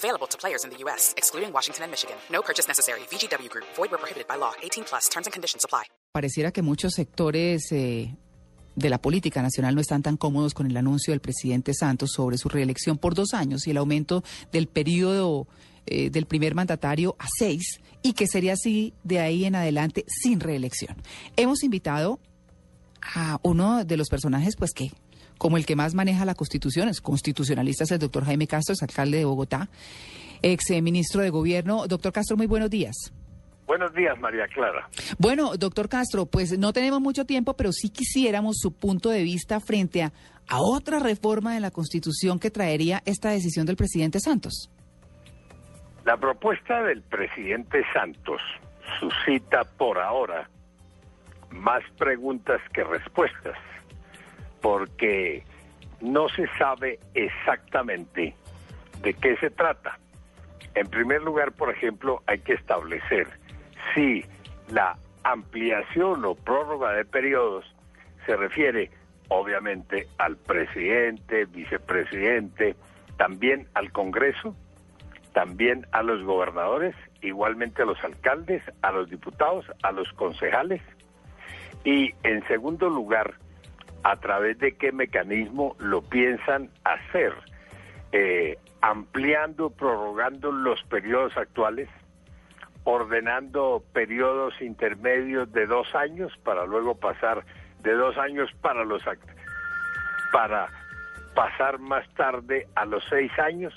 Available to players in the U.S., excluding Washington and Michigan. No purchase necessary. VGW Group. Void prohibited by law. 18 plus. Terms and conditions. Pareciera que muchos sectores eh, de la política nacional no están tan cómodos con el anuncio del presidente Santos sobre su reelección por dos años y el aumento del periodo eh, del primer mandatario a seis y que sería así de ahí en adelante sin reelección. Hemos invitado a uno de los personajes, pues que como el que más maneja la Constitución, es constitucionalista, es el doctor Jaime Castro, es alcalde de Bogotá, ex eh, ministro de Gobierno. Doctor Castro, muy buenos días. Buenos días, María Clara. Bueno, doctor Castro, pues no tenemos mucho tiempo, pero sí quisiéramos su punto de vista frente a, a otra reforma de la Constitución que traería esta decisión del presidente Santos. La propuesta del presidente Santos suscita por ahora más preguntas que respuestas, porque no se sabe exactamente de qué se trata. En primer lugar, por ejemplo, hay que establecer si la ampliación o prórroga de periodos se refiere obviamente al presidente, vicepresidente, también al Congreso, también a los gobernadores, igualmente a los alcaldes, a los diputados, a los concejales. Y en segundo lugar, a través de qué mecanismo lo piensan hacer, eh, ampliando, prorrogando los periodos actuales, ordenando periodos intermedios de dos años para luego pasar de dos años para los para pasar más tarde a los seis años.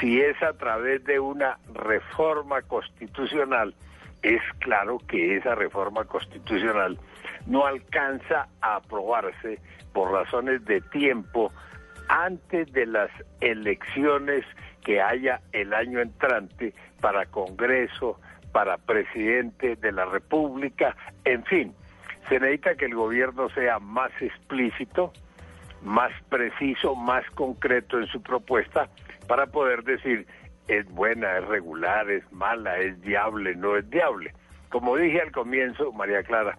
Si es a través de una reforma constitucional es claro que esa reforma constitucional no alcanza a aprobarse por razones de tiempo antes de las elecciones que haya el año entrante para Congreso, para presidente de la República, en fin, se necesita que el gobierno sea más explícito, más preciso, más concreto en su propuesta para poder decir es buena, es regular, es mala, es diable, no es diable. Como dije al comienzo, María Clara,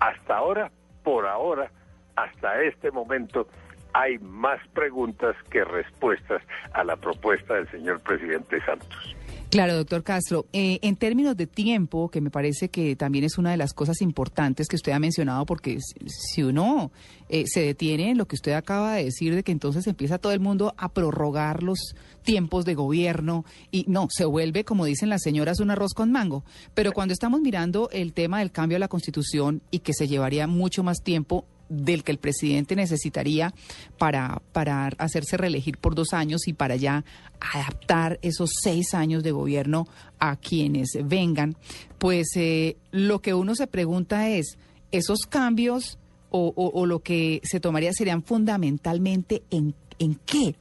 hasta ahora, por ahora, hasta este momento, hay más preguntas que respuestas a la propuesta del señor presidente Santos. Claro, doctor Castro. Eh, en términos de tiempo, que me parece que también es una de las cosas importantes que usted ha mencionado, porque si uno eh, se detiene en lo que usted acaba de decir, de que entonces empieza todo el mundo a prorrogar los tiempos de gobierno y no, se vuelve, como dicen las señoras, un arroz con mango. Pero cuando estamos mirando el tema del cambio a la Constitución y que se llevaría mucho más tiempo, del que el presidente necesitaría para, para hacerse reelegir por dos años y para ya adaptar esos seis años de gobierno a quienes vengan, pues eh, lo que uno se pregunta es, ¿esos cambios o, o lo que se tomaría serían fundamentalmente en, en qué?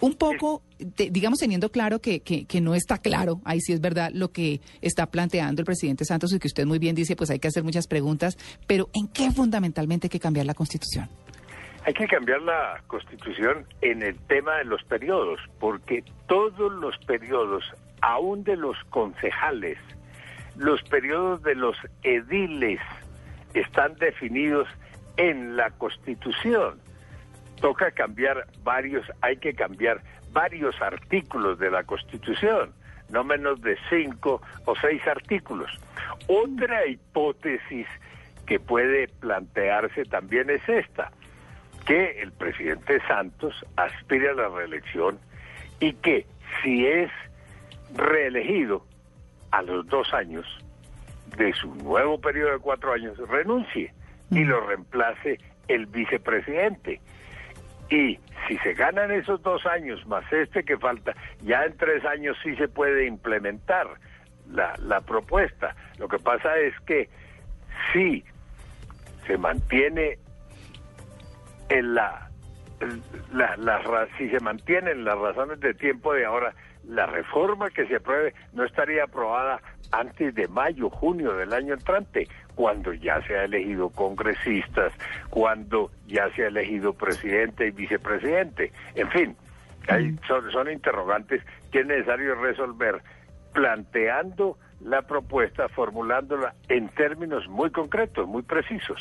Un poco, digamos, teniendo claro que, que, no está claro, ahí sí es verdad lo que está planteando el presidente Santos y que usted muy bien dice, pues hay que hacer muchas preguntas, pero ¿en qué fundamentalmente hay que cambiar la Constitución? Hay que cambiar la Constitución en el tema de los periodos, porque todos los periodos, aún de los concejales, los periodos de los ediles, están definidos en la Constitución toca cambiar varios, hay que cambiar varios artículos de la Constitución, no menos de cinco o seis artículos. Otra hipótesis que puede plantearse también es esta, que el presidente Santos aspire a la reelección y que si es reelegido a los dos años de su nuevo periodo de cuatro años, renuncie y lo reemplace el vicepresidente. Y si se ganan esos dos años más este que falta, ya en tres años sí se puede implementar la, la propuesta. Lo que pasa es que si se mantiene en la, la, la, si se mantienen las razones de tiempo de ahora, la reforma que se apruebe no estaría aprobada antes de mayo, junio del año entrante, cuando ya se ha elegido congresistas, cuando ya se ha elegido presidente y vicepresidente. En fin, hay, son, son interrogantes que es necesario resolver planteando la propuesta, formulándola en términos muy concretos, muy precisos.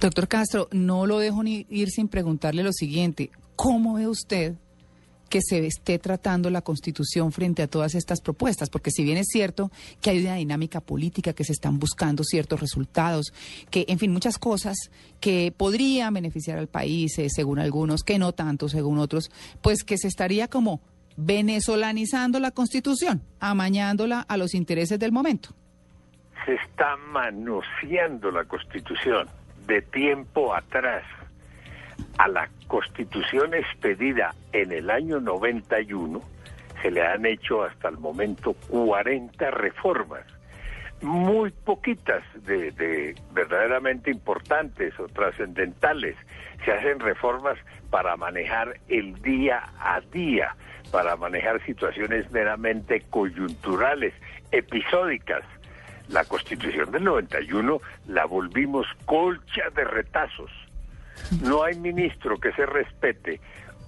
Doctor Castro, no lo dejo ni ir sin preguntarle lo siguiente. ¿Cómo ve usted que se esté tratando la Constitución frente a todas estas propuestas, porque si bien es cierto que hay una dinámica política, que se están buscando ciertos resultados, que, en fin, muchas cosas que podrían beneficiar al país, eh, según algunos, que no tanto, según otros, pues que se estaría como venezolanizando la Constitución, amañándola a los intereses del momento. Se está manoseando la Constitución de tiempo atrás a la constitución expedida en el año 91 se le han hecho hasta el momento 40 reformas, muy poquitas de, verdaderamente importantes o trascendentales. Se hacen reformas para manejar el día a día, para manejar situaciones meramente coyunturales, episódicas. La constitución del 91 la volvimos colcha de retazos no hay ministro que se respete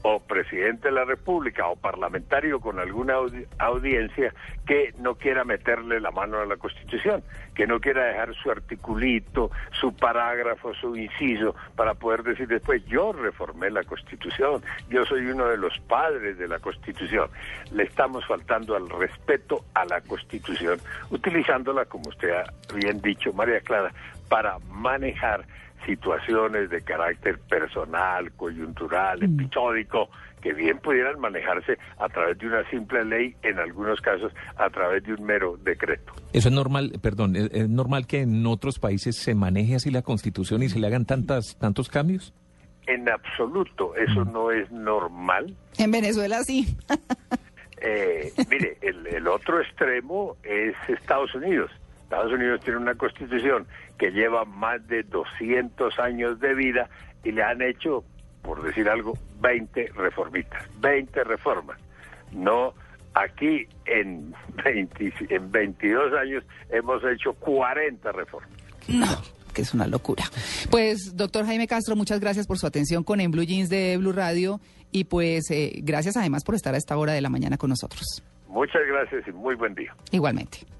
o presidente de la República o parlamentario con alguna audiencia que no quiera meterle la mano a la Constitución, que no quiera dejar su articulito, su parágrafo, su inciso para poder decir después yo reformé la Constitución, yo soy uno de los padres de la Constitución. Le estamos faltando al respeto a la Constitución, utilizándola, como usted ha bien dicho, María Clara, para manejar situaciones de carácter personal, coyuntural, mm. episódico, que bien pudieran manejarse a través de una simple ley, en algunos casos a través de un mero decreto. Eso es normal, perdón, ¿es, normal que en otros países se maneje así la Constitución y se le hagan tantas, tantos cambios? En absoluto, eso mm. no es normal. En Venezuela sí. eh, mire, el, el otro extremo es Estados Unidos. Estados Unidos tiene una constitución que lleva más de 200 años de vida y le han hecho, por decir algo, 20 reformitas, 20 reformas. No, aquí en, 20, en 22 años hemos hecho 40 reformas. No que es una locura. Pues, doctor Jaime Castro, muchas gracias por su atención con En Blue Jeans de Blue Radio y pues eh, gracias además por estar a esta hora de la mañana con nosotros. Muchas gracias y muy buen día. Igualmente.